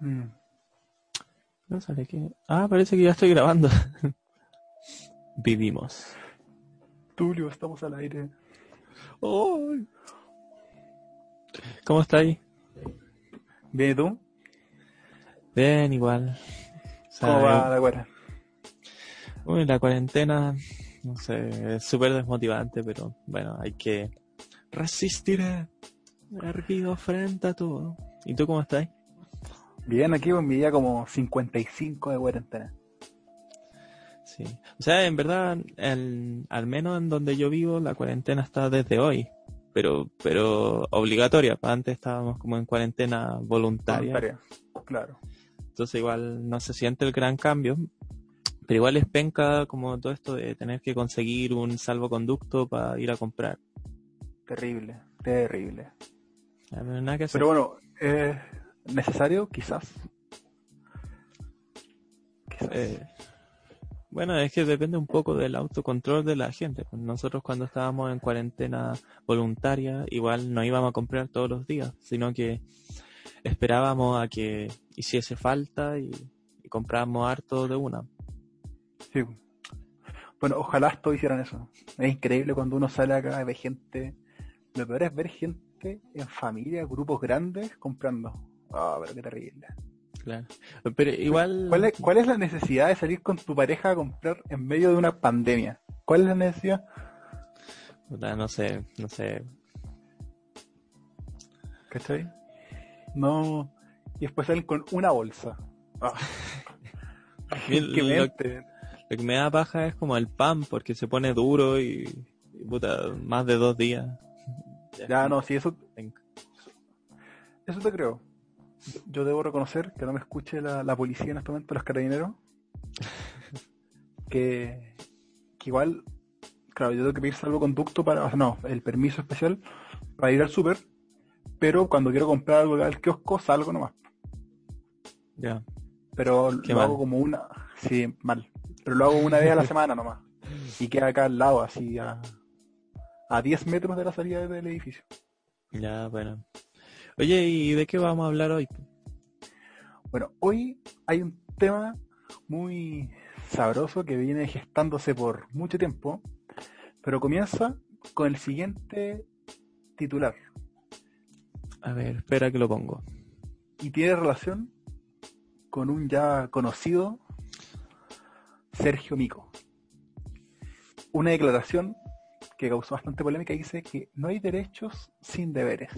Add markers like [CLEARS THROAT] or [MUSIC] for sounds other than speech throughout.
Mm. No sale que... Ah, parece que ya estoy grabando. [LAUGHS] Vivimos. Tulio, estamos al aire. ¡Ay! ¿Cómo estáis? ¿Bien y tú? Bien, igual. O sea, ¿Cómo va la cuera? Uy, la cuarentena, no sé, es súper desmotivante, pero bueno, hay que resistir erguido frente a todo. ¿Y tú cómo estás? Bien, aquí con mi día como 55 de cuarentena. Sí. O sea, en verdad, el- al menos en donde yo vivo, la cuarentena está desde hoy. Pero, pero obligatoria. Antes estábamos como en cuarentena voluntaria. Voluntaria. Claro. Entonces igual no se siente el gran cambio. Pero igual es penca como todo esto de tener que conseguir un salvoconducto para ir a comprar. Terrible, terrible. Pero nada que hacer. Pero bueno, es necesario, quizás. Quizás. Eh, bueno, es que depende un poco del autocontrol de la gente. Pues Nosotros cuando estábamos en cuarentena voluntaria, igual no íbamos a comprar todos los días, sino que esperábamos a que hiciese falta y, y comprábamos harto de una. Sí. Bueno, ojalá todos hicieran eso. Es increíble cuando uno sale acá y ve gente. Lo peor es ver gente en familia, grupos grandes, comprando. Ah, pero qué terrible. Claro. Pero igual... ¿Cuál es, ¿Cuál es la necesidad de salir con tu pareja a comprar en medio de una pandemia? ¿Cuál es la necesidad? Puta, no sé, no sé. ¿Cachai? No. Y después salen con una bolsa. Ah. Mira, [LAUGHS] [LAUGHS] Qué lo-. Lo que me da paja es como el pan, porque se pone duro y, y puta, más de dos días. Ya, no, si eso, eso te creo. Yo debo reconocer que no me escuche la, la policía en este momento, los carabineros. Que, que igual, claro, yo tengo que pedir salvoconducto para, o sea, no, el permiso especial para ir al súper, pero cuando quiero comprar algo al kiosco salgo nomás. Ya. Pero Qué lo mal. hago como una, sí, mal. Pero lo hago una vez a la [LAUGHS] semana nomás. Y queda acá al lado, así a, a 10 metros de la salida del edificio. Ya, bueno. Oye, ¿y de qué vamos a hablar hoy? Bueno, hoy hay un tema muy sabroso que viene gestándose por mucho tiempo, pero comienza con el siguiente titular A ver, espera que lo pongo. y tiene relación con un ya conocido Sergio Mico. Una declaración que causó bastante polémica y dice que no hay derechos sin deberes.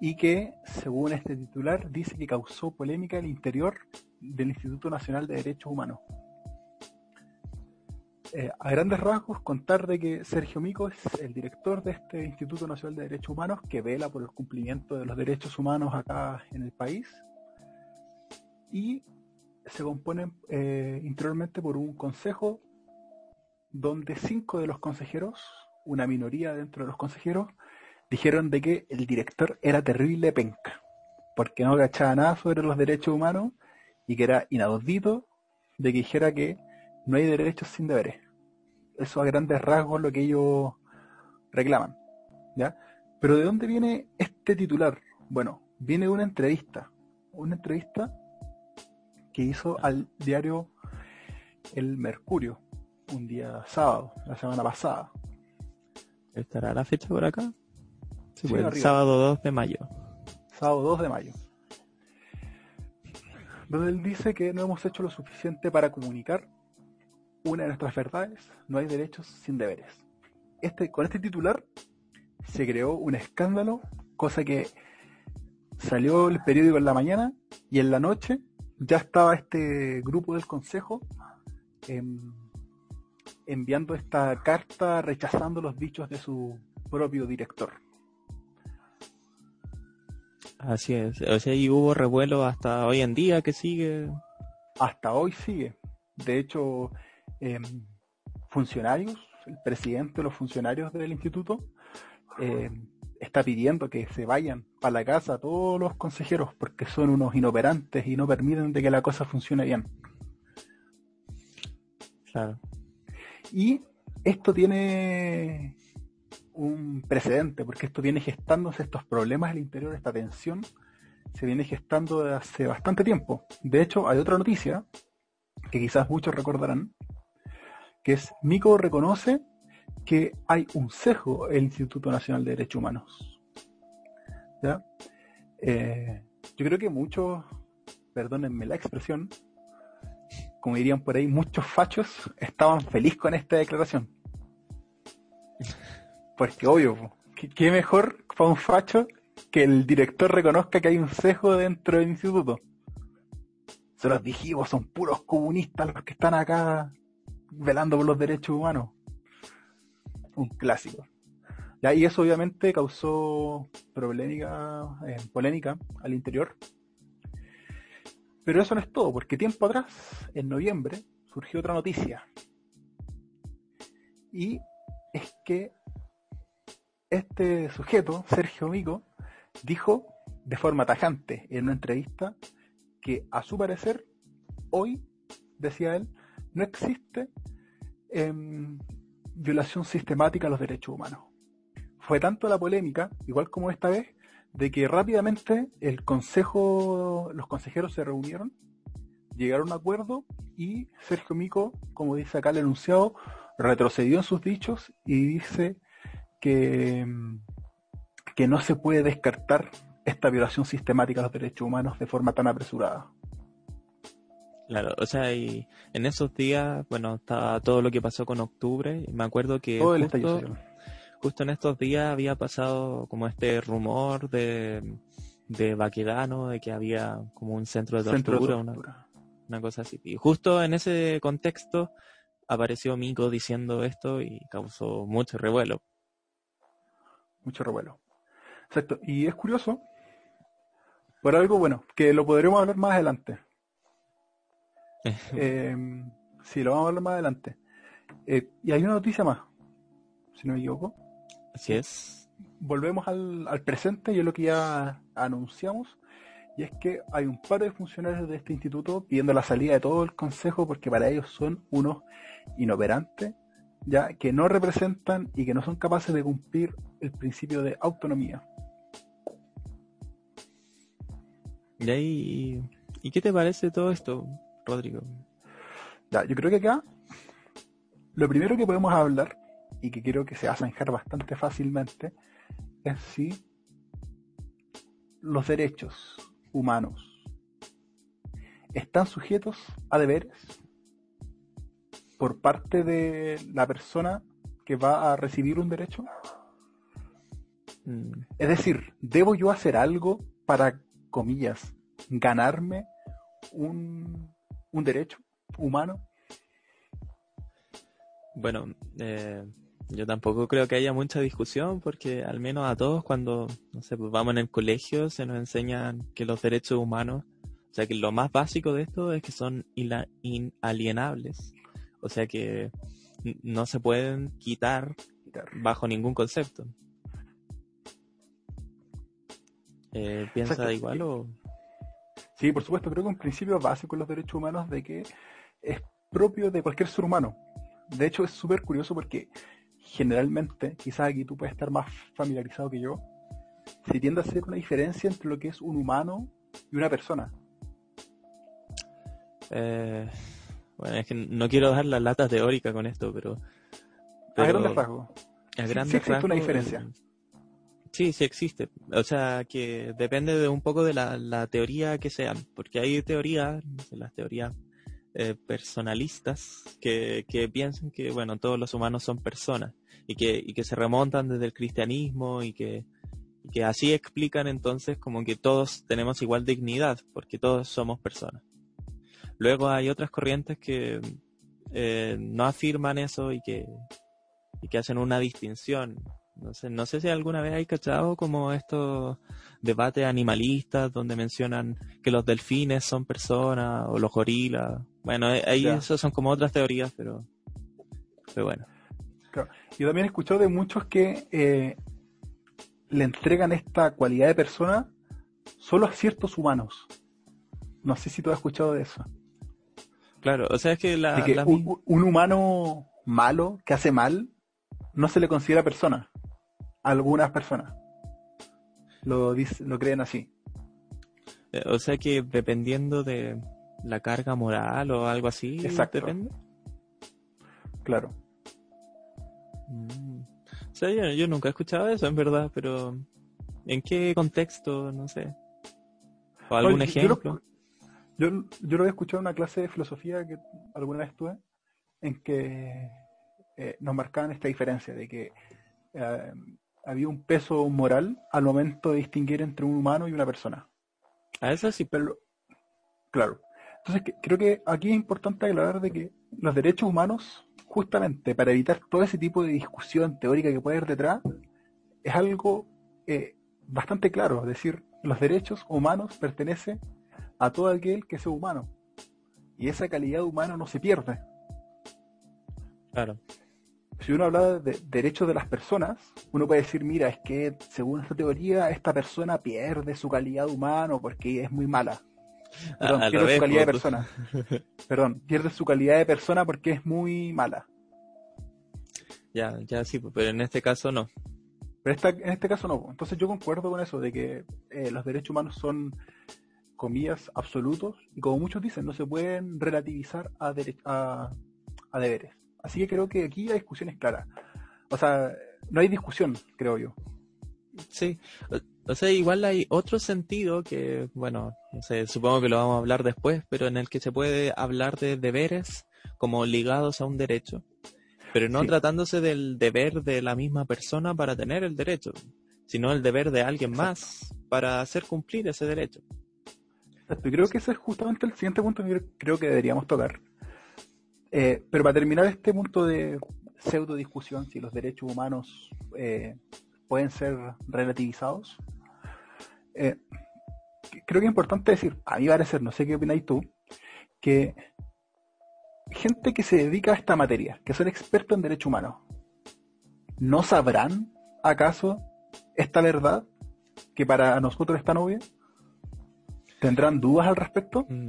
Y que, según este titular, dice que causó polémica al interior del Instituto Nacional de Derechos Humanos. Eh, a grandes rasgos, contar de que Sergio Mico es el director de este Instituto Nacional de Derechos Humanos que vela por el cumplimiento de los derechos humanos acá en el país y se compone eh, interiormente por un consejo donde cinco de los consejeros, una minoría dentro de los consejeros, dijeron de que el director era terrible penca, porque no cachaba nada sobre los derechos humanos y que era inaudito de que dijera que no hay derechos sin deberes. Eso a grandes rasgos lo que ellos reclaman. ¿ya? Pero ¿de dónde viene este titular? Bueno, viene de una entrevista. Una entrevista que hizo al diario El Mercurio, un día sábado, la semana pasada. ¿Estará la fecha por acá? Sí, el sábado 2 de mayo. sábado 2 de mayo, donde él dice que no hemos hecho lo suficiente para comunicar una de nuestras verdades, no hay derechos sin deberes. Este, con este titular se creó un escándalo, cosa que salió el periódico en la mañana y en la noche ya estaba este grupo del consejo em, enviando esta carta rechazando los dichos de su propio director. Así es. O sea, y hubo revuelo hasta hoy en día que sigue. hasta hoy sigue. De hecho, em, funcionarios, el presidente de los funcionarios del instituto, em, está pidiendo que se vayan para la casa todos los consejeros porque son unos inoperantes y no permiten de que la cosa funcione bien. Claro. Y esto tiene un precedente, porque esto viene gestándose estos problemas al interior, esta tensión, se viene gestando desde hace bastante tiempo. De hecho, hay otra noticia que quizás muchos recordarán, que es Mico reconoce que hay un sesgo en el Instituto Nacional de Derechos Humanos. ¿Ya? Eh, yo creo que muchos, perdónenme la expresión, como dirían por ahí, muchos fachos estaban felices con esta declaración. Porque obvio, ¿qué, mejor para un facho que el director reconozca que hay un sesgo dentro del instituto? Se los dijimos, son puros comunistas los que están acá velando por los derechos humanos. Un clásico. y eso obviamente causó polémica, eh, polémica al interior. Pero eso no es todo, porque tiempo atrás, en noviembre, surgió otra noticia. Y es que este sujeto, Sergio Mico, dijo de forma tajante en una entrevista que a su parecer, hoy, decía él, no existe em, violación sistemática a los derechos humanos. Fue tanto la polémica, igual como esta vez, de que rápidamente el consejo, los consejeros se reunieron, llegaron a un acuerdo y Sergio Mico, como dice acá el enunciado, retrocedió en sus dichos y dice que, que no se puede descartar esta violación sistemática de los derechos humanos de forma tan apresurada. Claro, o sea, y en esos días, bueno, estaba todo lo que pasó con octubre, y me acuerdo que justo, justo, en estos días había pasado como este rumor de, de Baquedano, de que había como un centro de tortura, Una, una, cosa así. Y justo en ese contexto apareció Mico diciendo esto y causó mucho revuelo mucho revuelo. Exacto. Y es curioso, por algo bueno, que lo podremos hablar más adelante. [LAUGHS] eh, sí, lo vamos a hablar más adelante. Eh, y hay una noticia más, si no me equivoco. Así es. Volvemos al, al presente y es lo que ya anunciamos. Y es que hay un par de funcionarios de este instituto pidiendo la salida de todo el consejo porque para ellos son unos inoperantes ya que no representan y que no son capaces de cumplir el principio de autonomía. ¿Y, ahí, ¿y qué te parece todo esto, Rodrigo? Ya, yo creo que acá lo primero que podemos hablar y que creo que se va a zanjar bastante fácilmente es si los derechos humanos están sujetos a deberes por parte de la persona que va a recibir un derecho? Mm. Es decir, ¿debo yo hacer algo para, comillas, ganarme un, un derecho humano? Bueno, eh, yo tampoco creo que haya mucha discusión porque al menos a todos cuando, no sé, pues vamos en el colegio se nos enseñan que los derechos humanos, o sea que lo más básico de esto es que son inalienables. O sea que no se pueden quitar bajo ningún concepto. Eh, ¿Piensa igual o...? Sí, por supuesto, creo que un principio básico en los derechos humanos de que es propio de cualquier ser humano. De hecho, es súper curioso porque generalmente, quizás aquí tú puedes estar más familiarizado que yo, se tiende a hacer una diferencia entre lo que es un humano y una persona. Eh, bueno, es que no quiero dar la lata teórica con esto, pero... a grandes rasgos. A grandes sí, existe una diferencia. Sí, sí existe. O sea, que depende de un poco de la, teoría que sean, porque hay teorías, las teorías eh, personalistas, que, que piensan que, bueno, todos los humanos son personas y que, y que se remontan desde el cristianismo y que, y que así explican entonces como que todos tenemos igual dignidad, porque todos somos personas. Luego hay otras corrientes que eh, no afirman eso y que, y que hacen una distinción. No sé, no sé si alguna vez hay cachado como estos debates animalistas donde mencionan que los delfines son personas o los gorilas. Bueno, eh, ahí eso son como otras teorías, pero, pero bueno. Yo también he escuchado de muchos que eh, le entregan esta cualidad de persona solo a ciertos humanos. No sé si tú has escuchado de eso. Claro, o sea, es que, la, un, humano malo que hace mal no se le considera persona. algunas personas lo, lo creen así. Eh, O sea que dependiendo de la carga moral o algo así, Exacto. depende. Claro. Mm. O sea, yo, yo nunca he escuchado eso, en verdad, pero ¿en qué contexto? No sé. ¿O algún ejemplo? Yo, yo lo había escuchado en una clase de filosofía que alguna vez tuve, en que eh, nos marcaban esta diferencia de que eh, había un peso moral al momento de distinguir entre un humano y una persona. A eso sí. Pero, claro. Entonces, que- creo que aquí es importante aclarar de que los derechos humanos, justamente para evitar todo ese tipo de discusión teórica que puede haber detrás, es algo eh, bastante claro. Es decir, los derechos humanos pertenecen a todo aquel que sea humano. Y esa calidad humana no se pierde. Claro. Si uno habla de derechos de las personas, uno puede decir, mira, es que según esta teoría, esta persona pierde su calidad humana porque es muy mala. Perdón, Ah, pierde su calidad de po, persona. [LAUGHS] Perdón, pierde su calidad de persona porque es muy mala. Ya, ya sí, pues, pero en este caso no. Pero esta, en este caso no. Entonces yo concuerdo con eso, de que eh, los derechos humanos son, comillas, absolutos, y como muchos dicen, no se pueden relativizar a, a, a deberes. Así que creo que aquí la discusión es clara. O sea, no hay discusión, creo yo. Sí, o, sea, igual hay otro sentido que, bueno, no sé, supongo que lo vamos a hablar después, pero en el que se puede hablar de deberes como ligados a un derecho, pero no Sí. tratándose del deber de la misma persona para tener el derecho, sino el deber de alguien más para hacer cumplir ese derecho. Exacto, y creo que ese es justamente el siguiente punto que creo que deberíamos tocar. Eh, pero para terminar este punto de pseudo discusión, si los derechos humanos eh, pueden ser relativizados, eh, creo que es importante decir, a mi parecer, no sé qué opináis tú, que gente que se dedica a esta materia, que son expertos en derecho humano, ¿no sabrán acaso esta verdad que para nosotros es tan obvia? ¿Tendrán dudas al respecto? Mm,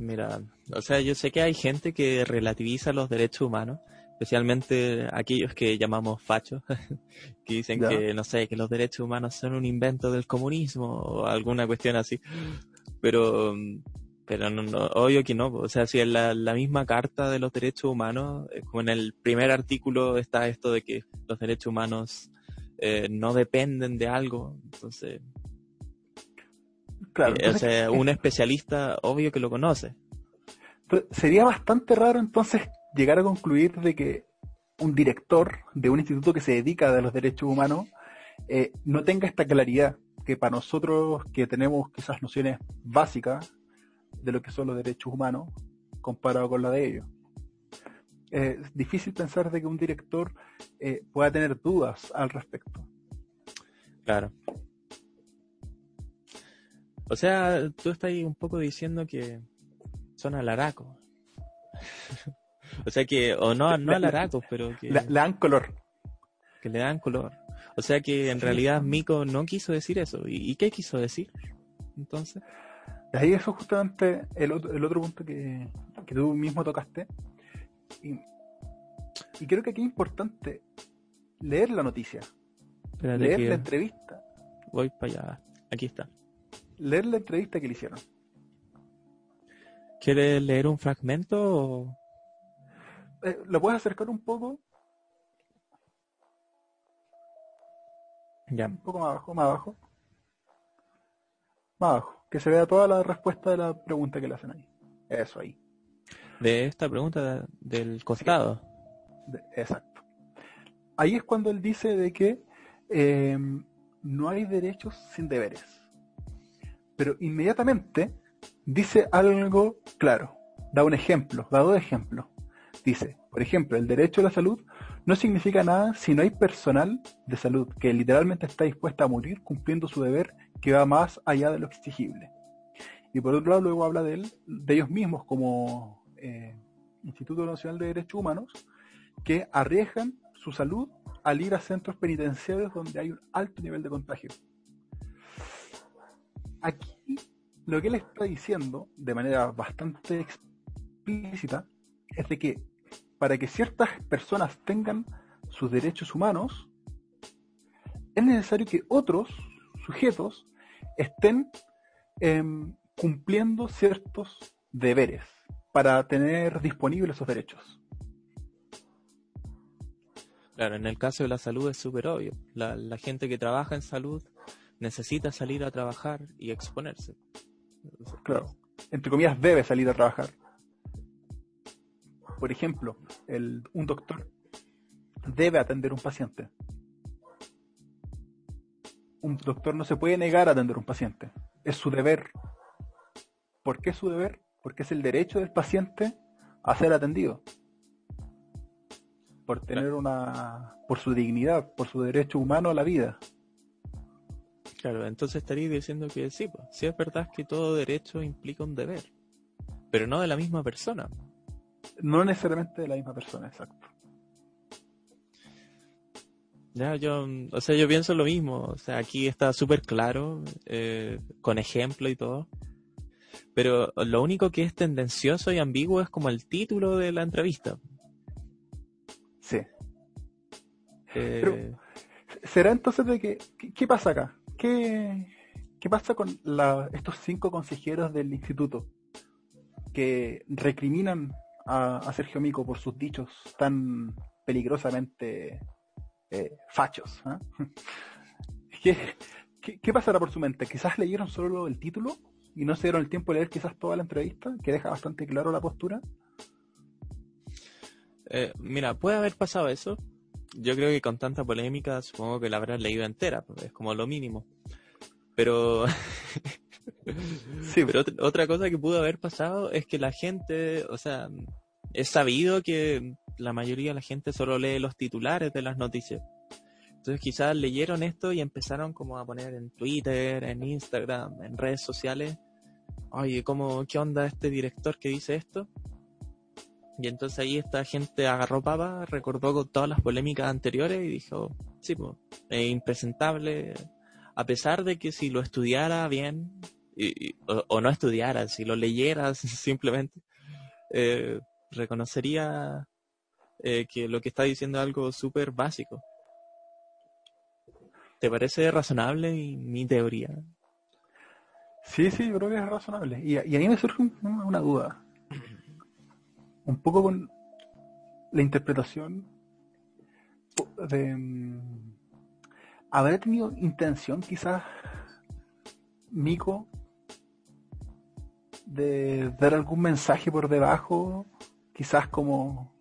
Mira, o sea, yo sé que hay gente que relativiza los derechos humanos, especialmente aquellos que llamamos fachos, [LAUGHS] que dicen Ya. que, no sé, que los derechos humanos son un invento del comunismo o alguna cuestión así. Pero, pero no, no, obvio que no. O sea, si en la, la misma carta de los derechos humanos, eh, como en el primer artículo está esto de que los derechos humanos eh, no dependen de algo, entonces, Claro, eh, o entonces, sea, [LAUGHS] un especialista obvio que lo conoce. Sería bastante raro entonces llegar a concluir de que un director de un instituto que se dedica a los derechos humanos eh, no tenga esta claridad que para nosotros que tenemos quizás nociones básicas de lo que son los derechos humanos comparado con la de ellos. Eh, es difícil pensar de que un director eh, pueda tener dudas al respecto. Claro. O sea, tú estás ahí un poco diciendo que son alaracos. [LAUGHS] o sea que, o no, no La- alaracos, pero que, Le, le dan color. que le dan color. O sea que en Sí. realidad Miko no quiso decir eso. ¿Y, y qué quiso decir? Entonces, ahí eso es justamente el otro, el otro punto que, que tú mismo tocaste. Y, y creo que aquí es importante leer la noticia, espérate leer que la entrevista, voy para allá. Aquí está. Leer la entrevista que le hicieron. ¿Quieres leer un fragmento o...? Eh, ¿Lo puedes acercar un poco? Ya. Un poco más abajo, más abajo. Más abajo. Que se vea toda la respuesta de la pregunta que le hacen ahí. Eso ahí. De esta pregunta del costado. Exacto. Ahí es cuando él dice de que eh, no hay derechos sin deberes. Pero inmediatamente dice algo claro. Da un ejemplo, da dos ejemplos. Dice, por ejemplo, el derecho a la salud no significa nada si no hay personal de salud que literalmente está dispuesta a morir cumpliendo su deber que va más allá de lo exigible. Y por otro lado, luego habla de, él, de ellos mismos como eh, Instituto Nacional de Derechos Humanos, que arriesgan su salud al ir a centros penitenciarios donde hay un alto nivel de contagio. Aquí lo que él está diciendo de manera bastante explícita es de que para que ciertas personas tengan sus derechos humanos, es necesario que otros sujetos estén em, cumpliendo ciertos deberes para tener disponibles esos derechos. Claro, en el caso de la salud es súper obvio. La, la, gente que trabaja en salud necesita salir a trabajar y exponerse. Claro, entre comillas debe salir a trabajar. Por ejemplo, el, un doctor debe atender un paciente. Un doctor no se puede negar a atender un paciente. Es su deber. ¿Por qué es su deber? Porque es el derecho del paciente a ser atendido por tener una, por su dignidad, por su derecho humano a la vida. Claro, entonces estaría diciendo que sí, pues, sí es verdad que todo derecho implica un deber, pero no de la misma persona. No necesariamente de la misma persona, exacto. Ya, yo, o sea, yo pienso lo mismo, o sea, aquí está súper claro, eh, con ejemplo y todo, pero lo único que es tendencioso y ambiguo es como el título de la entrevista. Sí. Pero, eh, ¿será entonces de que, qué, pasa acá? ¿Qué, qué pasa con estos cinco consejeros del instituto que recriminan a, Sergio Mico por sus dichos tan peligrosamente eh, fachos? ¿ah? [LAUGHS] ¿Qué, qué, pasará por su mente? ¿Quizás leyeron solo el título y no se dieron el tiempo de leer quizás toda la entrevista, que deja bastante claro la postura? Eh, mira, puede haber pasado eso. Yo creo que con tanta polémica supongo que la habrás leído entera, pues, es como lo mínimo. Pero... [LAUGHS] sí, pero otra cosa que pudo haber pasado es que la gente, o sea, es sabido que la mayoría de la gente solo lee los titulares de las noticias. Entonces quizás leyeron esto y empezaron como a poner en Twitter, en Instagram, en redes sociales, oye, ¿cómo, ¿qué onda este director que dice esto? Y entonces ahí esta gente agarró papa, recordó con todas las polémicas anteriores y dijo, sí, pues, es impresentable, a pesar de que si lo estudiara bien, o, no estudiara, si lo leyera [LAUGHS] simplemente, eh, reconocería eh, que lo que está diciendo es algo súper básico. ¿Te parece razonable mi teoría? Sí, sí, yo creo que es razonable. Y, y ahí me surge una duda un poco con la interpretación de... Mm, ¿Habrá tenido intención quizás Mico de dar algún mensaje por debajo? Quizás como...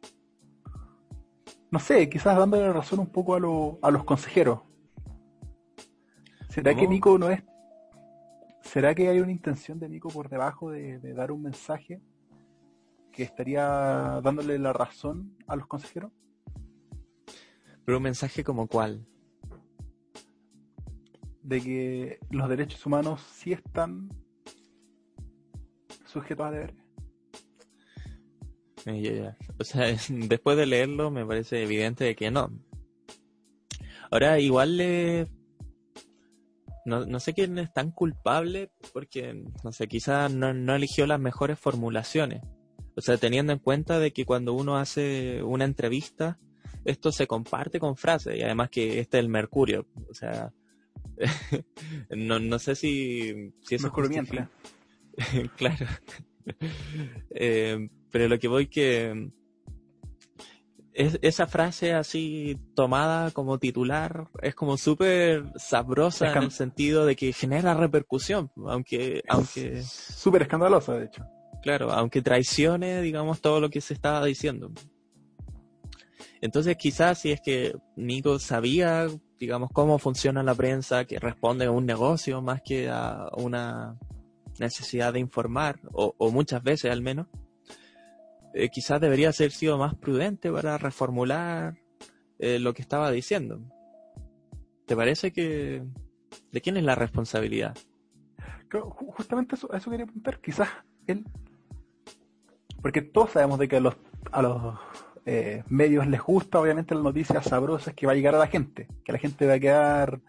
No sé, quizás dándole razón un poco a, a los consejeros. ¿Será que Mico no es... ¿Será que hay una intención de Mico por debajo de dar un mensaje? Que estaría dándole la razón a los consejeros? Pero un mensaje como cuál? De que los derechos humanos sí están sujetos a deberes. O sea, [LAUGHS] después de leerlo me parece evidente de que no. Ahora, igual le... No, no sé quién es tan culpable porque, no sé, quizás no, no eligió las mejores formulaciones. O sea, teniendo en cuenta de que cuando uno hace una entrevista, esto se comparte con frases y además que este es el mercurio. O sea, [LAUGHS] no, no sé si, si eso es [LAUGHS] claro. Eh, pero lo que voy que es, esa frase así tomada como titular es como súper sabrosa en el sentido de que genera repercusión, aunque... aunque Súper escandalosa, de hecho. Claro, aunque traicione, digamos, todo lo que se estaba diciendo. Entonces quizás si es que Nico sabía, digamos, cómo funciona la prensa, que responde a un negocio más que a una necesidad de informar, o, muchas veces al menos, eh, quizás debería ser sido más prudente para reformular eh, lo que estaba diciendo. ¿Te parece que... ¿De quién es la responsabilidad? justamente eso, eso quería preguntar. Quizás él porque todos sabemos de que a los, a los eh, medios les gusta obviamente las noticias sabrosas que va a llegar a la gente, que la gente va a quedar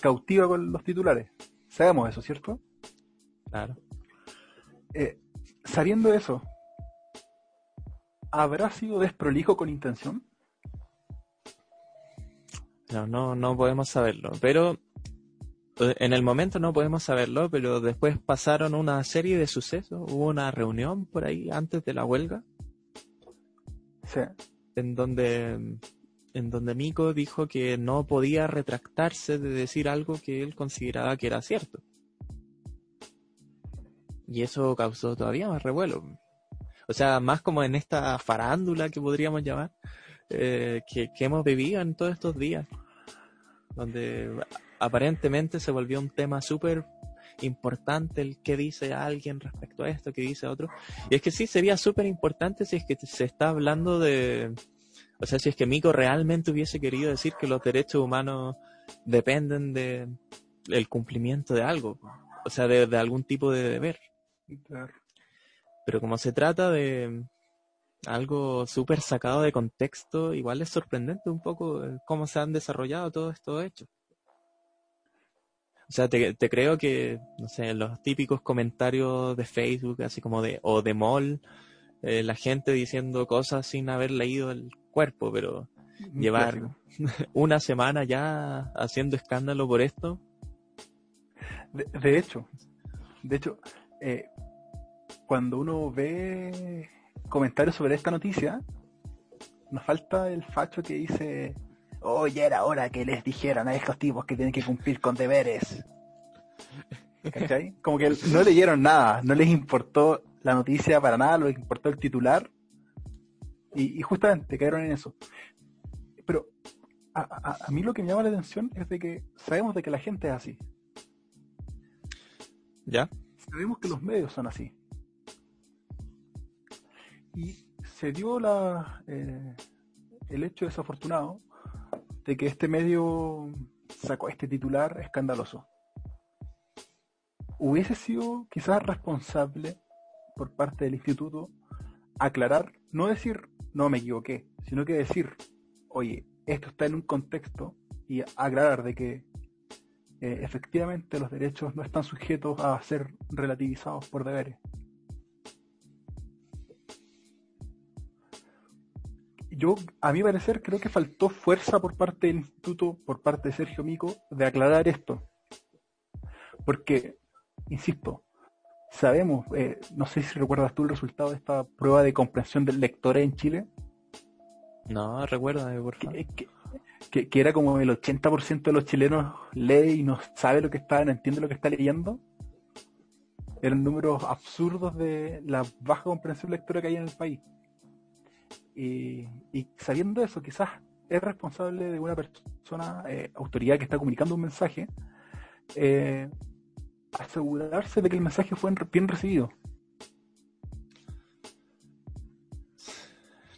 cautiva con los titulares. Sabemos eso, ¿cierto? Claro. Eh, sabiendo eso, ¿habrá sido desprolijo con intención? No, no, no podemos saberlo, pero en el momento no podemos saberlo, pero después pasaron una serie de sucesos. Hubo una reunión por ahí antes de la huelga. Sí. En donde, en donde Miko dijo que no podía retractarse de decir algo que él consideraba que era cierto. Y eso causó todavía más revuelo. O sea, más como en esta farándula que podríamos llamar, eh, que, que hemos vivido en todos estos días. Donde aparentemente se volvió un tema súper importante el que dice alguien respecto a esto, que dice otro. Y es que sí, sería súper importante si es que se está hablando de, o sea, si es que Miko realmente hubiese querido decir que los derechos humanos dependen de el cumplimiento de algo, o sea, de, de algún tipo de deber. Pero como se trata de algo súper sacado de contexto, igual es sorprendente un poco cómo se han desarrollado todos estos hechos. O sea, te, creo que, no sé, los típicos comentarios de Facebook, así como de, o de mall, eh, la gente diciendo cosas sin haber leído el cuerpo, pero llevar [LAUGHS] una semana ya haciendo escándalo por esto. De, hecho, de hecho, eh, cuando uno ve comentarios sobre esta noticia, nos falta el facho que dice Oye, era hora que les dijeran a estos tipos que tienen que cumplir con deberes. ¿Cachai? Como que no leyeron nada, no les importó la noticia para nada, les importó el titular. Y, justamente cayeron en eso. Pero a, a, mí lo que me llama la atención es de que sabemos de que la gente es así. ¿Ya? Sabemos que los medios son así. Y se dio la, eh, el hecho desafortunado de que este medio sacó este titular escandaloso. Hubiese sido quizás responsable por parte del instituto aclarar, no decir no me equivoqué, sino que decir, oye, esto está en un contexto y aclarar de que eh, efectivamente los derechos no están sujetos a ser relativizados por deberes. Yo, a mi parecer, creo que faltó fuerza por parte del instituto, por parte de Sergio Mico, de aclarar esto. Porque, insisto, sabemos, eh, no sé si recuerdas tú el resultado de esta prueba de comprensión del lector en Chile. No, recuerda, por Que, que, era como el 80% de los chilenos lee y no sabe lo que está, no entiende lo que está leyendo. Eran números absurdos de la baja comprensión lectora que hay en el país. Y, sabiendo eso, quizás es responsable de una persona, eh, autoridad que está comunicando un mensaje, eh, asegurarse de que el mensaje fue bien recibido.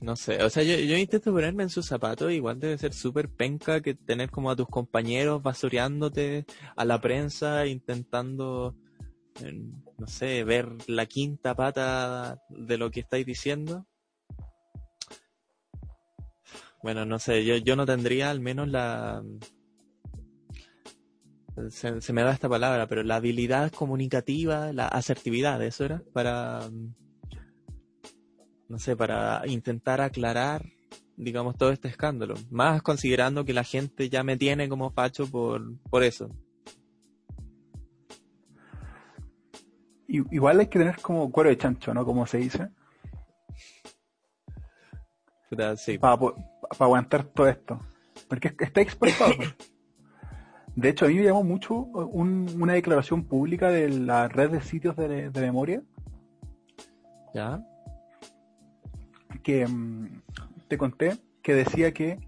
No sé, o sea, yo, yo intento ponerme en sus zapatos, igual debe ser súper penca que tener como a tus compañeros basureándote a la prensa, intentando, no sé, ver la quinta pata de lo que estáis diciendo. Bueno, no sé, yo, yo no tendría al menos la... Se, me da esta palabra, pero la habilidad comunicativa, la asertividad, eso era, para... No sé, para intentar aclarar, digamos, todo este escándalo. Más considerando que la gente ya me tiene como facho por, por eso. Igual hay que tener como cuero de chancho, ¿no? Como se dice. Sí. Para, aguantar todo esto. Porque está expresado. [LAUGHS] De hecho, a mí me llamó mucho una declaración pública de la red de sitios de, memoria. ¿Ya? Que mm, te conté que decía que,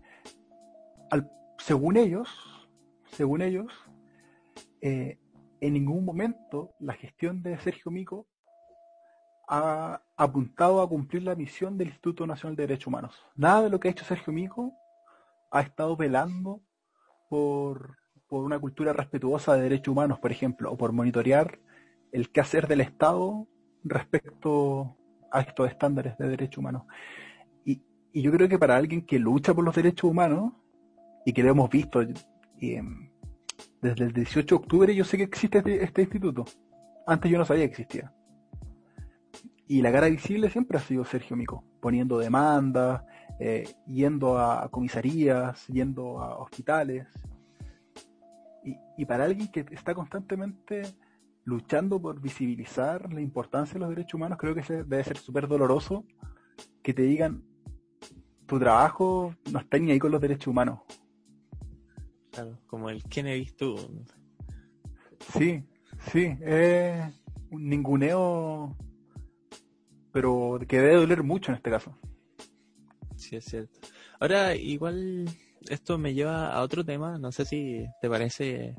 al, según ellos, según ellos, eh, en ningún momento la gestión de Sergio Mico ha apuntado a cumplir la misión del Instituto Nacional de Derechos Humanos. Nada de lo que ha hecho Sergio Mico ha estado velando por, una cultura respetuosa de derechos humanos, por ejemplo, o por monitorear el quehacer del Estado respecto a estos estándares de derechos humanos. Y, yo creo que para alguien que lucha por los derechos humanos, y que lo hemos visto em, desde el 18 de octubre, yo sé que existe este, este instituto. Antes yo no sabía que existía. Y la cara visible siempre ha sido Sergio Mico, poniendo demandas, eh, yendo a comisarías, yendo a hospitales. y, para alguien que está constantemente luchando por visibilizar la importancia de los derechos humanos, creo que debe ser súper doloroso que te digan, tu trabajo no está ni ahí con los derechos humanos. Claro, como el Kennedy tú. Sí, sí, es un ninguneo, pero que debe doler mucho en este caso. Sí, es cierto. Ahora, igual esto me lleva a otro tema, no sé si te parece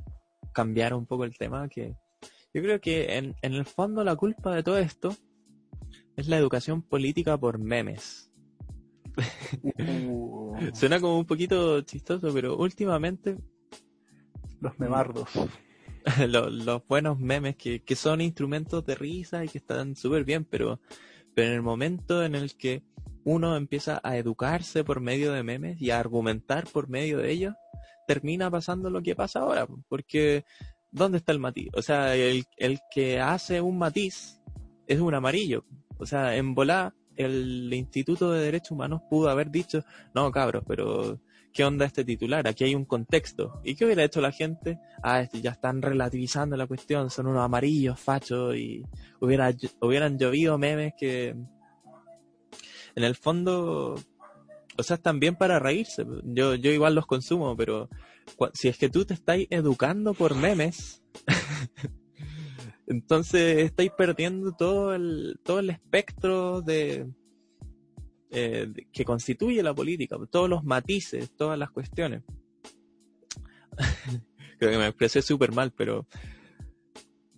cambiar un poco el tema, que yo creo que en, en el fondo la culpa de todo esto es la educación política por memes. Uh. [LAUGHS] Suena como un poquito chistoso, pero últimamente... Los memardos. [LAUGHS] los, buenos memes que, que, son instrumentos de risa y que están súper bien, pero, pero en el momento en el que uno empieza a educarse por medio de memes y a argumentar por medio de ellos, termina pasando lo que pasa ahora, porque ¿dónde está el matiz? O sea, el, el que hace un matiz es un amarillo. O sea, en volá, el Instituto de Derechos Humanos pudo haber dicho, no, cabros, pero ¿qué onda este titular? Aquí hay un contexto. ¿Y qué hubiera hecho la gente? Ah, este, ya están relativizando la cuestión, son unos amarillos, fachos, y hubiera, hubieran llovido memes que en el fondo, o sea, están bien para reírse. Yo, yo igual los consumo, pero si es que tú te estás educando por memes, [LAUGHS] entonces estáis perdiendo todo el, todo el espectro de, eh, que constituye la política, todos los matices, todas las cuestiones. [LAUGHS] Creo que me expresé súper mal, pero,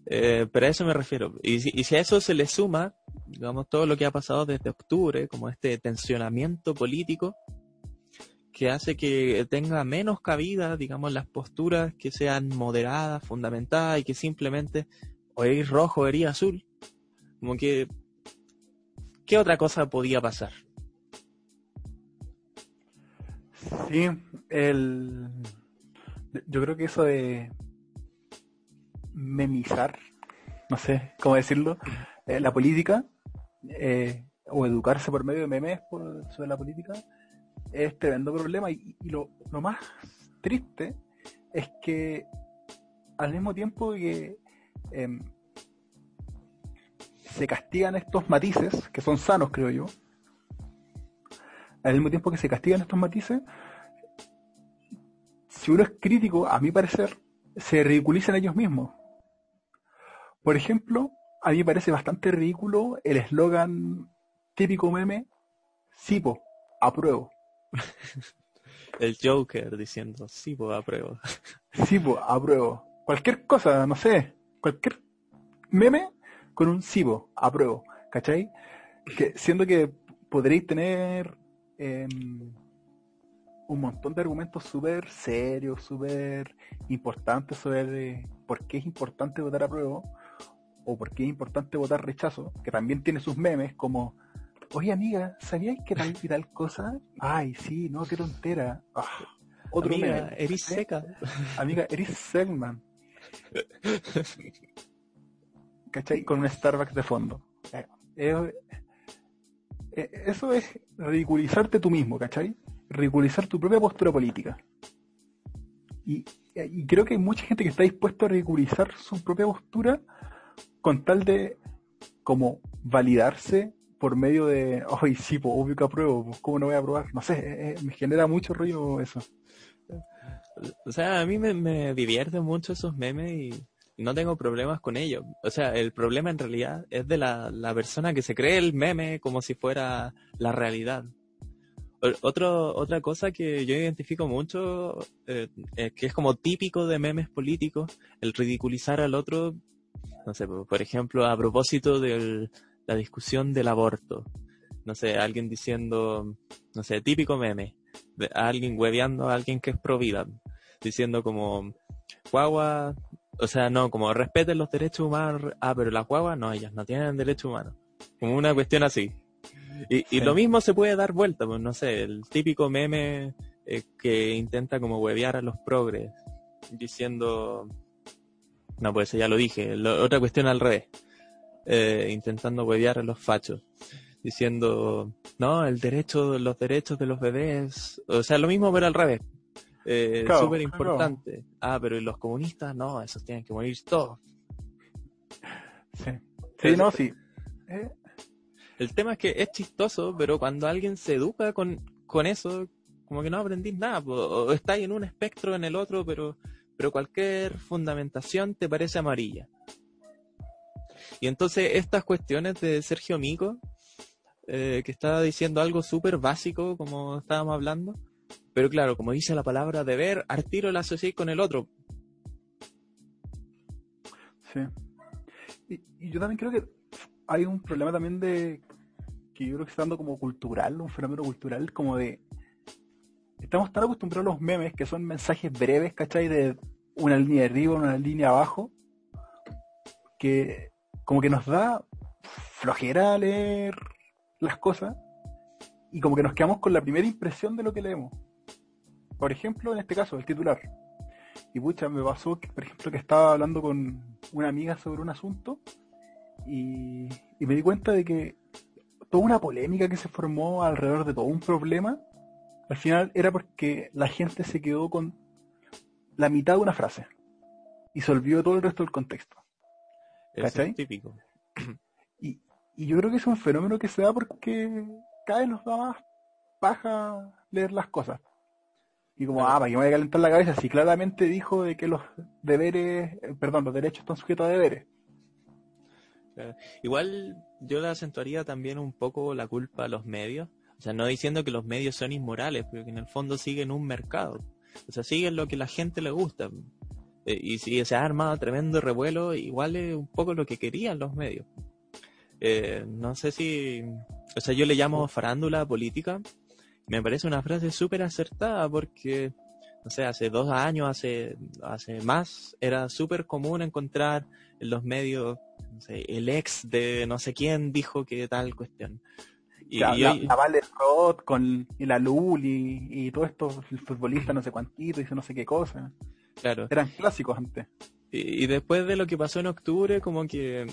eh, pero a eso me refiero. Y si, a eso se le suma digamos, todo lo que ha pasado desde octubre, como este tensionamiento político, que hace que tenga menos cabida, digamos, las posturas que sean moderadas, fundamentadas y que simplemente o rojo o azul. Como que, ¿qué otra cosa podía pasar? Sí, el, yo creo que eso de memizar, no sé cómo decirlo, eh, la política eh, o educarse por medio de memes sobre la política es tremendo problema. Y, lo, más triste es que al mismo tiempo que em, se castigan estos matices, que son sanos creo yo, al mismo tiempo que se castigan estos matices, si uno es crítico, a mi parecer, se ridiculizan ellos mismos. Por ejemplo, a mí me parece bastante ridículo el eslogan típico meme, Sipo, apruebo. [LAUGHS] el Joker diciendo, Sipo, apruebo. [LAUGHS] Sipo, apruebo. Cualquier cosa, no sé, cualquier meme con un Sipo, apruebo. ¿Cachai? Que, siendo que podréis tener em, un montón de argumentos súper serios, súper importantes sobre por qué es importante votar a prueba, o por qué es importante votar rechazo, que también tiene sus memes como, oye amiga, ¿sabías que tal y tal cosa? Ay, sí, no, qué tontera. Ah, otro amiga, eres seca. Amiga, eres Selman. ¿Cachai? Con un Starbucks de fondo. Eh, eh, eso es ridiculizarte tú mismo, ¿cachai? Ridiculizar tu propia postura política. Y, y creo que hay mucha gente que está dispuesta a ridiculizar su propia postura con tal de como validarse por medio de, ay, sí, pues obvio que apruebo, pues cómo no voy a aprobar, no sé, eh, eh, me genera mucho ruido eso. O sea, a mí me, divierte mucho esos memes y, no tengo problemas con ellos. O sea, el problema en realidad es de la, persona que se cree el meme como si fuera la realidad. Otro, otra cosa que yo identifico mucho, eh, que es como típico de memes políticos, el ridiculizar al otro no sé, por ejemplo, a propósito de la discusión del aborto. No sé, alguien diciendo, no sé, típico meme, alguien hueveando a alguien que es pro vida, diciendo como, guagua, o sea, no, como respeten los derechos humanos, ah, pero las guaguas no, ellas no tienen derechos humanos. Como una cuestión así. Y, y lo mismo se puede dar vuelta, pues no sé, el típico meme eh, que intenta como huevear a los progres, diciendo, no, pues ya lo dije. otra cuestión al revés. Eh, intentando huevear a los fachos. Diciendo, no, el derecho, los derechos de los bebés. O sea, lo mismo pero al revés. Eh, Claro, Súper importante. Ah, pero ¿y los comunistas? No, esos tienen que morir todos. Sí, sí no, sí. Eh, El tema es que es chistoso, pero cuando alguien se educa con, con eso, como que no aprendís nada, o estáis en un espectro en el otro, pero, pero cualquier fundamentación te parece amarilla. Y entonces estas cuestiones de Sergio Mico, eh, que estaba diciendo algo súper básico, como estábamos hablando, pero claro, como dice la palabra deber, al tiro la asociáis con el otro. Sí. Y yo también creo que hay un problema también de que yo creo que está dando como cultural, un fenómeno cultural, como de estamos tan acostumbrados a los memes que son mensajes breves, ¿cachai? De una línea arriba, una línea abajo, que como que nos da flojera leer las cosas y como que nos quedamos con la primera impresión de lo que leemos. Por ejemplo, en este caso, el titular. Y pucha, me pasó que, por ejemplo, que estaba hablando con una amiga sobre un asunto y, y me di cuenta de que toda una polémica que se formó alrededor de todo un problema, al final era porque la gente se quedó con la mitad de una frase y se olvidó todo el resto del contexto. Eso es típico. Y, y yo creo que es un fenómeno que se da porque cada vez nos da más paja leer las cosas. Y como, Claro. ah, para que me voy a calentar la cabeza, si claramente dijo de que los deberes, eh, perdón, los derechos están sujetos a deberes. Igual yo le acentuaría también un poco la culpa a los medios. O sea, no diciendo que los medios son inmorales, pero que en el fondo siguen un mercado. O sea, siguen lo que la gente le gusta. Eh, y si se ha armado tremendo revuelo, igual es un poco lo que querían los medios. Eh, no sé si... O sea, yo le llamo farándula política. Me parece una frase súper acertada porque, no sé, hace dos años, hace, hace más, era súper común encontrar en los medios no sé, el ex de no sé quién dijo que tal cuestión. Y, y la, Vale Roth con y la Lul y, y todo esto, el futbolista no sé cuántito, hizo no sé qué cosa. claro, Eran clásicos antes. y, y después de lo que pasó en octubre, como que,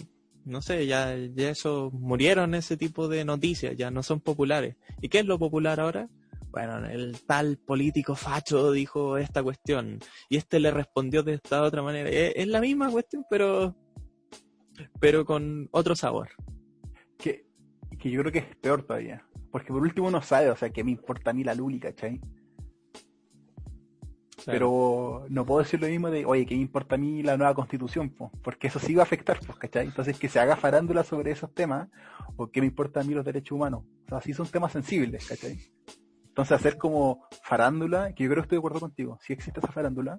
no sé, ya, ya eso, murieron ese tipo de noticias, ya no son populares. ¿Y qué es lo popular ahora? Bueno, el tal político facho dijo esta cuestión y este le respondió de esta otra manera. Es, es la misma cuestión, pero, pero con otro sabor. Que, que yo creo que es peor todavía. Porque por último uno sabe, o sea, que me importa a mí la Luli, ¿cachai? Pero no puedo decir lo mismo de, oye, ¿qué me importa a mí la nueva constitución? po? Porque eso sí va a afectar, pues, ¿cachai? Entonces que se haga farándula sobre esos temas, o qué me importa a mí los derechos humanos. O sea, sí son temas sensibles, ¿cachai? Entonces hacer como farándula, que yo creo que estoy de acuerdo contigo, sí existe esa farándula,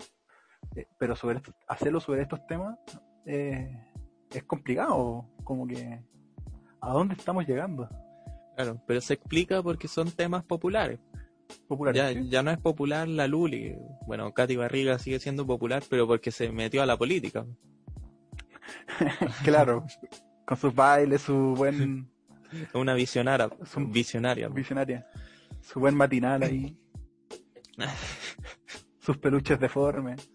eh, pero sobre esto- hacerlo sobre estos temas eh, es complicado, como que ¿a dónde estamos llegando? Claro, pero se explica porque son temas populares. Popular. Ya, ¿sí? ya no es popular la Luli. Bueno, Katy Barriga sigue siendo popular, pero porque se metió a la política. [LAUGHS] claro, con sus bailes, su buen [LAUGHS] Una visionaria. Su- visionaria. visionaria, su buen matinal ahí, [LAUGHS] sus peluches deformes.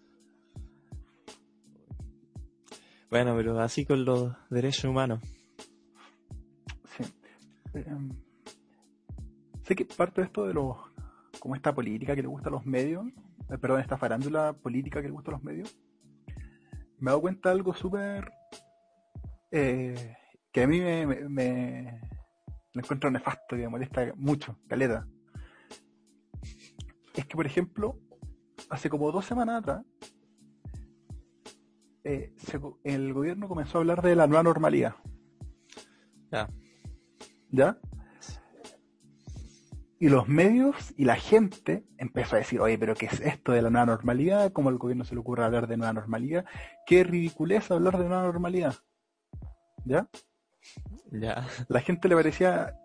Bueno, pero así con los derechos humanos. Sí. Em, sé que parte de esto de los, como esta política que le gusta a los medios, eh, perdón, esta farándula política que le gusta a los medios, me he dado cuenta de algo súper eh, que a mí me, me, me- encuentro nefasto y me molesta mucho, caleta. Es que, por ejemplo, hace como dos semanas atrás, eh, se el gobierno comenzó a hablar de la nueva normalidad. Ya. ¿Ya? Y los medios y la gente empezó a decir, oye, pero ¿qué es esto de la nueva normalidad? ¿Cómo al gobierno se le ocurre hablar de nueva normalidad? ¿Qué ridiculez hablar de nueva normalidad? ¿Ya? Ya. La gente le parecía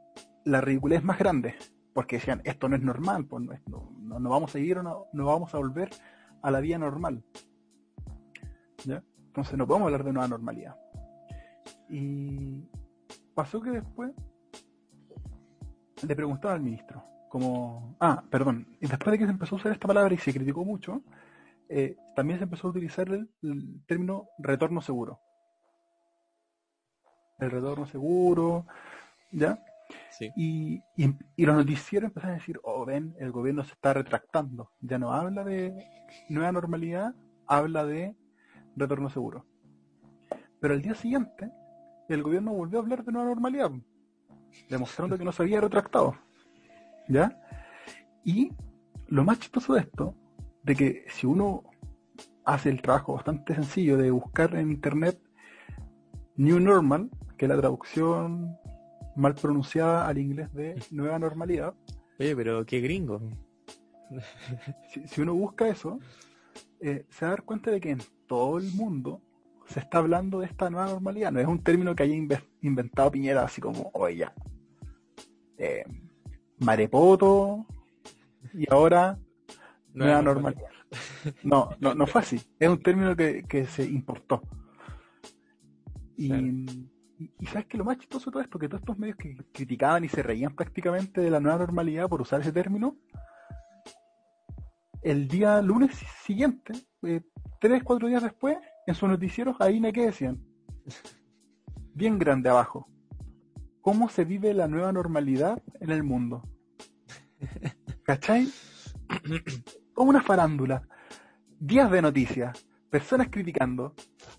la ridiculez más grande, porque decían, esto no es normal, pues no, no, no- vamos a ir o no, no vamos a volver a la vida normal. ¿Ya? Entonces no podemos hablar de nueva normalidad. Y pasó que después le preguntaron al ministro, como, ah, perdón, y después de que se empezó a usar esta palabra y se criticó mucho, eh, también se empezó a utilizar el término retorno seguro. El retorno seguro, ¿ya? Y, y, y los noticieros empezaron a decir, oh, ven, el gobierno se está retractando. Ya no habla de nueva normalidad, habla de retorno seguro. Pero al día siguiente, el gobierno volvió a hablar de nueva normalidad, demostrando que no se había retractado. ¿Ya? Y lo más chistoso de esto, de que si uno hace el trabajo bastante sencillo de buscar en internet New Normal, que es la traducción mal pronunciada al inglés de nueva normalidad. Oye, pero qué gringo. Si, si uno busca eso, eh, se va a dar cuenta de que en todo el mundo se está hablando de esta nueva normalidad. No es un término que haya inve- inventado Piñera así como, oye, ya. Eh, marepoto y ahora nueva normalidad. No, no, no fue así. Es un término que, que se importó. Y, Claro. Y, y sabes que lo más chistoso todo esto, que todos estos medios que criticaban y se reían prácticamente de la nueva normalidad por usar ese término, el día lunes siguiente, eh, tres, cuatro días después, en sus noticieros, ahí me que decían, bien grande abajo, ¿cómo se vive la nueva normalidad en el mundo? ¿Cachai? Como una farándula. Días de noticias, personas criticando,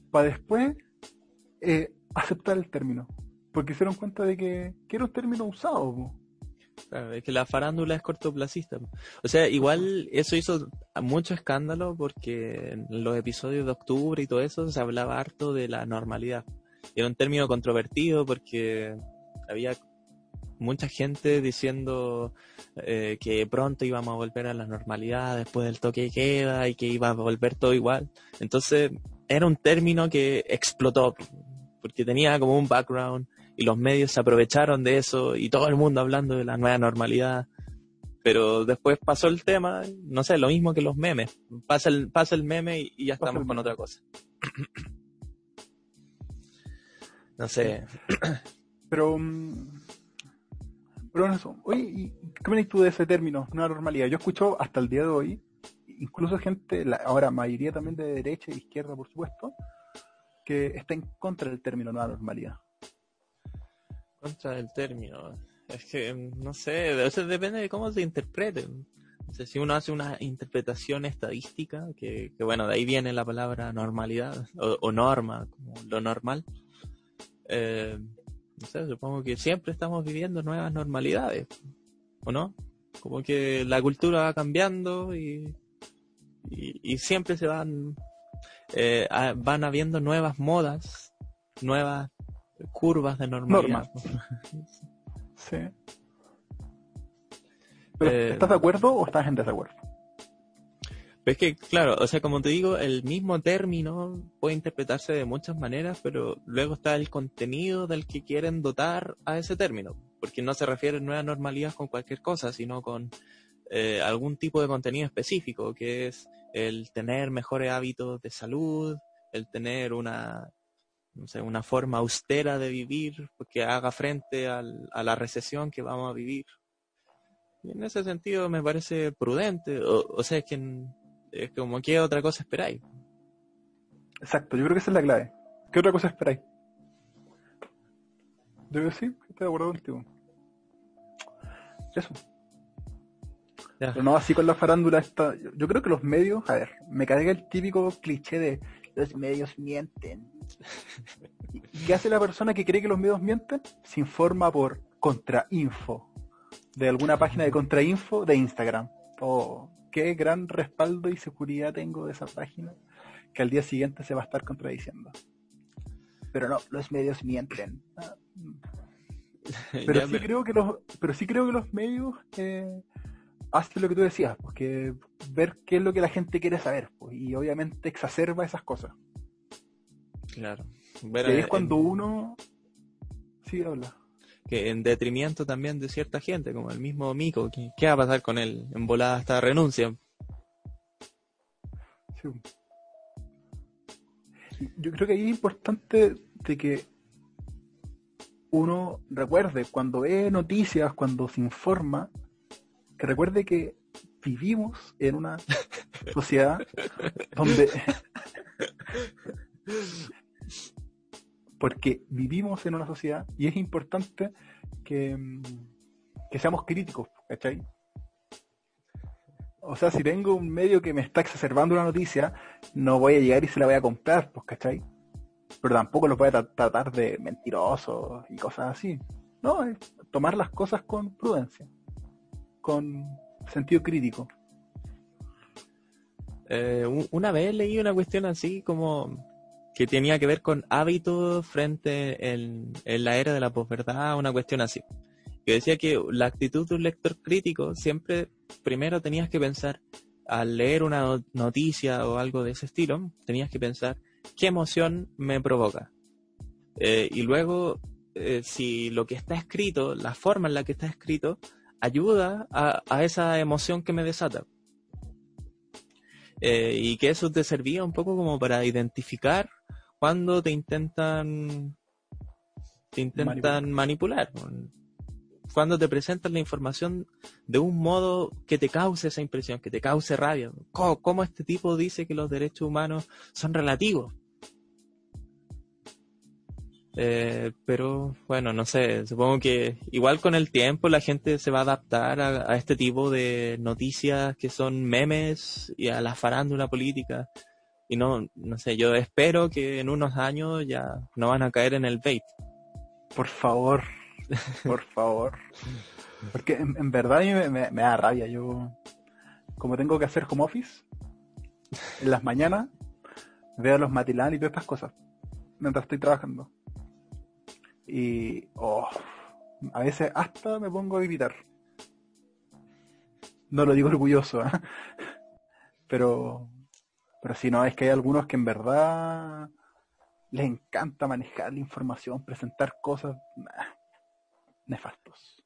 para después eh, aceptar el término. Porque se dieron cuenta de que, que era un término usado. es que la farándula es cortoplacista. O sea, igual eso hizo mucho escándalo porque en los episodios de octubre y todo eso se hablaba harto de la normalidad. Era un término controvertido porque había mucha gente diciendo eh, que pronto íbamos a volver a la normalidad después del toque de queda y que iba a volver todo igual. Entonces era un término que explotó porque tenía como un background y los medios se aprovecharon de eso y todo el mundo hablando de la nueva normalidad. Pero después pasó el tema, no sé, lo mismo que los memes. Pasa el, pasa el meme y, y ya Pasa estamos con otra cosa. [CLEARS THROAT] no sé, [CLEARS THROAT] Pero, mm, pero eso, oye, ¿y qué opinas tú de ese término, nueva normalidad? Yo escucho hasta el día de hoy, incluso gente, la, ahora mayoría también de derecha e izquierda, por supuesto, que está en contra del término nueva normalidad. contra el término. Es que, mm, no sé, o sea, depende de cómo se interprete. O sea, si uno hace una interpretación estadística, que, bueno, de ahí viene la palabra normalidad o, o norma, como lo normal. eh, no sé, supongo que siempre estamos viviendo nuevas normalidades, ¿o no? Como que la cultura va cambiando y, y, y siempre se van, eh, a- van habiendo nuevas modas, nuevas curvas de normalidad. [LAUGHS] Sí. Pero, Eh, ¿Estás de acuerdo o estás en desacuerdo? Pero es que, claro, o sea, como te digo, el mismo término puede interpretarse de muchas maneras, pero luego está el contenido del que quieren dotar a ese término, porque no se refiere a nueva normalidad con cualquier cosa, sino con eh, algún tipo de contenido específico, que es el tener mejores hábitos de salud, el tener una, no sé, una forma austera de vivir, que haga frente al- a la recesión que vamos a vivir. Y en ese sentido me parece prudente, o, o sea, es que es como, ¿qué otra cosa esperáis? Exacto, yo creo que esa es la clave. ¿Qué otra cosa esperáis? Yo creo que estoy de acuerdo contigo. Eso. Pero no así con la farándula esta. Yo, creo que los medios, a ver, me carga el típico cliché de los medios mienten. ¿Y [LAUGHS] qué hace la persona que cree que los medios mienten? Se informa por contrainfo. De alguna página de contrainfo de Instagram. Oh, qué gran respaldo y seguridad tengo de esa página que al día siguiente se va a estar contradiciendo. Pero no, los medios mienten. Ah, mm. [LAUGHS] Pero Ya, sí pero- creo que los, pero sí creo que los medios eh, hacen lo que tú decías, porque ver qué es lo que la gente quiere saber, pues, y obviamente exacerba esas cosas. Claro. y Ver, eh, es cuando uno sí habla. que en detrimento también de cierta gente, como el mismo Mico, que- ¿qué va a pasar con él? En volada hasta renuncia. Sí. Yo creo que ahí es importante de que uno recuerde cuando ve noticias, cuando se informa, que recuerde que vivimos en una sociedad donde porque vivimos en una sociedad y es importante que, que seamos críticos, ¿cachai? O sea, si tengo un medio que me está exacerbando una noticia, no voy a llegar y se la voy a comprar, pues, ¿cachai? Pero tampoco lo voy a tratar de mentiroso y cosas así. No, es tomar las cosas con prudencia, con sentido crítico. Eh, una vez leí una cuestión así como que tenía que ver con hábitos frente en, en la era de la posverdad, una cuestión así. Que decía que la actitud de un lector crítico siempre primero tenías que pensar, al leer una noticia o algo de ese estilo, tenías que pensar qué emoción me provoca. Eh, y luego, eh, si lo que está escrito, la forma en la que está escrito, ayuda a, a esa emoción que me desata. Eh, y que eso te servía un poco como para identificar cuando te intentan te intentan manipular. Cuando te presentan la información de un modo que te cause esa impresión, que te cause rabia. ¿Cómo, este tipo dice que los derechos humanos son relativos? Eh, pero bueno, no sé, supongo que igual con el tiempo la gente se va a adaptar a, este tipo de noticias que son memes y a la farándula política. Y no, no sé, yo espero que en unos años ya no van a caer en el bait. Por favor, por favor. Porque en, verdad a mí me, da rabia. Yo, como tengo que hacer home office, en las mañanas veo los matilán y todas estas cosas mientras estoy trabajando. Y oh, a veces hasta me pongo a gritar. No lo digo orgulloso, ¿eh? [LAUGHS] pero, pero si no, es que hay algunos que en verdad les encanta manejar la información, presentar cosas nefastos.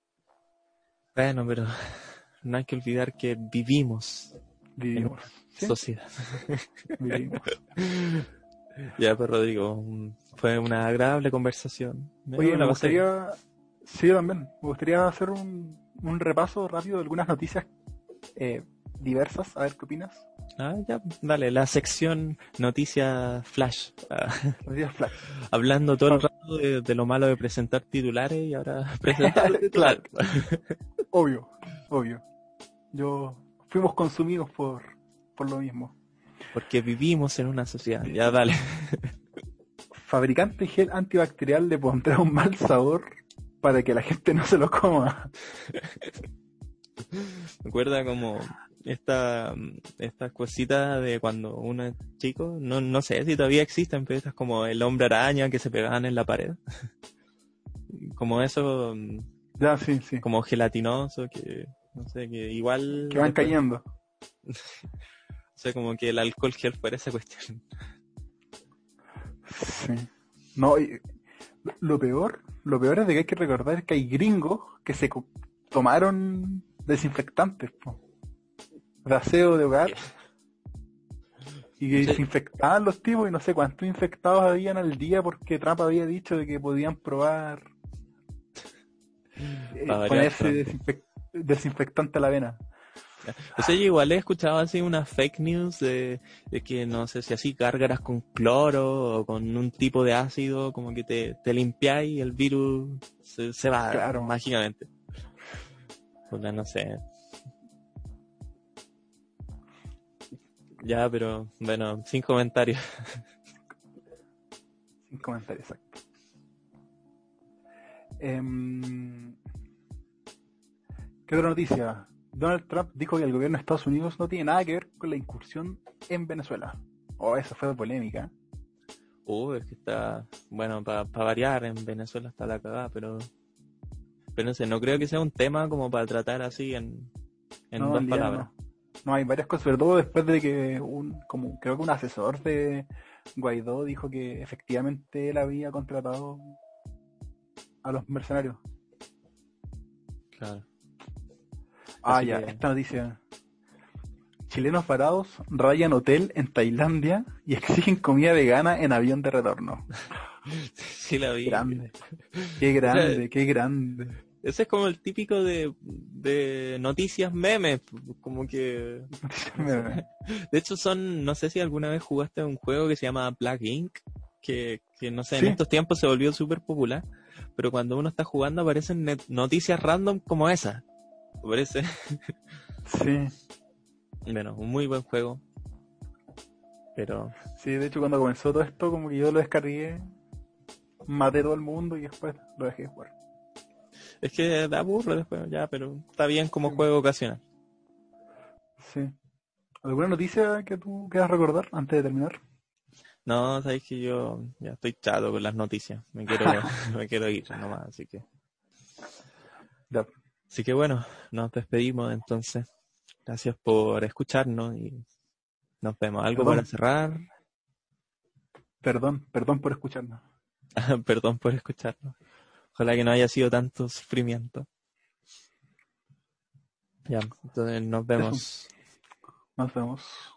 Bueno, pero [LAUGHS] no hay que olvidar que vivimos. Vivimos. En sociedad. [LAUGHS] vivimos. Ya, pues Rodrigo, fue una agradable conversación. Oye, me gustaría, sí, también, me gustaría hacer un, un repaso rápido de algunas noticias eh, diversas, a ver qué opinas. Ah, ya, dale, la sección Noticias Flash. [LAUGHS] Noticias Flash. Hablando todo el rato de, lo malo de presentar titulares y ahora [LAUGHS] [LAUGHS] presentar claro. obvio, obvio. Yo fuimos consumidos por, por lo mismo. Porque vivimos en una sociedad. Ya, dale. [LAUGHS] Fabricante gel antibacterial le pondrá un mal sabor para que la gente no se lo coma. [LAUGHS] Me acuerda como esta, estas cositas de cuando uno es chico, no, no sé si todavía existen, pero estas como el hombre araña que se pegaban en la pared. [LAUGHS] como eso, ya, sí, sí. como gelatinoso, que no sé, que igual... Que van cayendo. O sea, como que el alcohol gel fuera esa cuestión. Sí. No, lo peor, lo peor es de que hay que recordar que hay gringos que se tomaron desinfectantes, de aseo de hogar. Y que desinfectaban los tipos y no sé cuántos infectados habían al día porque Trump había dicho de que podían probar eh, ponerse desinfectante a la vena. O sea, yo igual he escuchado así unas fake news de, que no sé si así cárgaras con cloro o con un tipo de ácido, como que te, te limpiáis y el virus se, va claro. mágicamente. Pues no sé. Ya, pero bueno, sin comentarios. Sin comentarios, exacto. Em, ¿Qué otra noticia? Donald Trump dijo que el gobierno de Estados Unidos no tiene nada que ver con la incursión en Venezuela. Oh, eso fue polémica. Uh, es que está, bueno, para variar, en Venezuela está la cagada, pero, pero no sé, no creo que sea un tema como para tratar así en, en dos palabras. No. hay varias cosas, sobre todo después de que un, como creo que un asesor de Guaidó dijo que efectivamente él había contratado a los mercenarios. Claro. Ah, ya, esta noticia. Chilenos parados rayan hotel en Tailandia y [LAUGHS] exigen comida vegana en avión de retorno. [LAUGHS] Sí, la vi. Grande. [LAUGHS] Qué grande, qué grande. Ese es como el típico de, de noticias memes, como que... De hecho son, no sé si alguna vez jugaste un juego que se llama Black Ink, que, que no sé, en estos tiempos se volvió súper popular pero cuando uno está jugando aparecen noticias random como Parece. Sí. Bueno, un muy buen juego. Pero. Sí, de hecho cuando comenzó todo esto, como que yo lo descargué, maté todo el mundo y después lo dejé jugar. Es que da burro después, ya, pero está bien como juego ocasional. Sí. ¿Alguna noticia que tú quieras recordar antes de terminar? No, sabéis que yo ya estoy chato con las noticias. Me quiero, [LAUGHS] me quiero ir nomás, así que. Así que bueno, nos despedimos entonces. Gracias por escucharnos y nos vemos. ¿Algo para cerrar? Perdón, perdón por escucharnos. [LAUGHS] perdón por escucharnos. Ojalá que no haya sido tanto sufrimiento. Ya, entonces nos vemos. Nos vemos.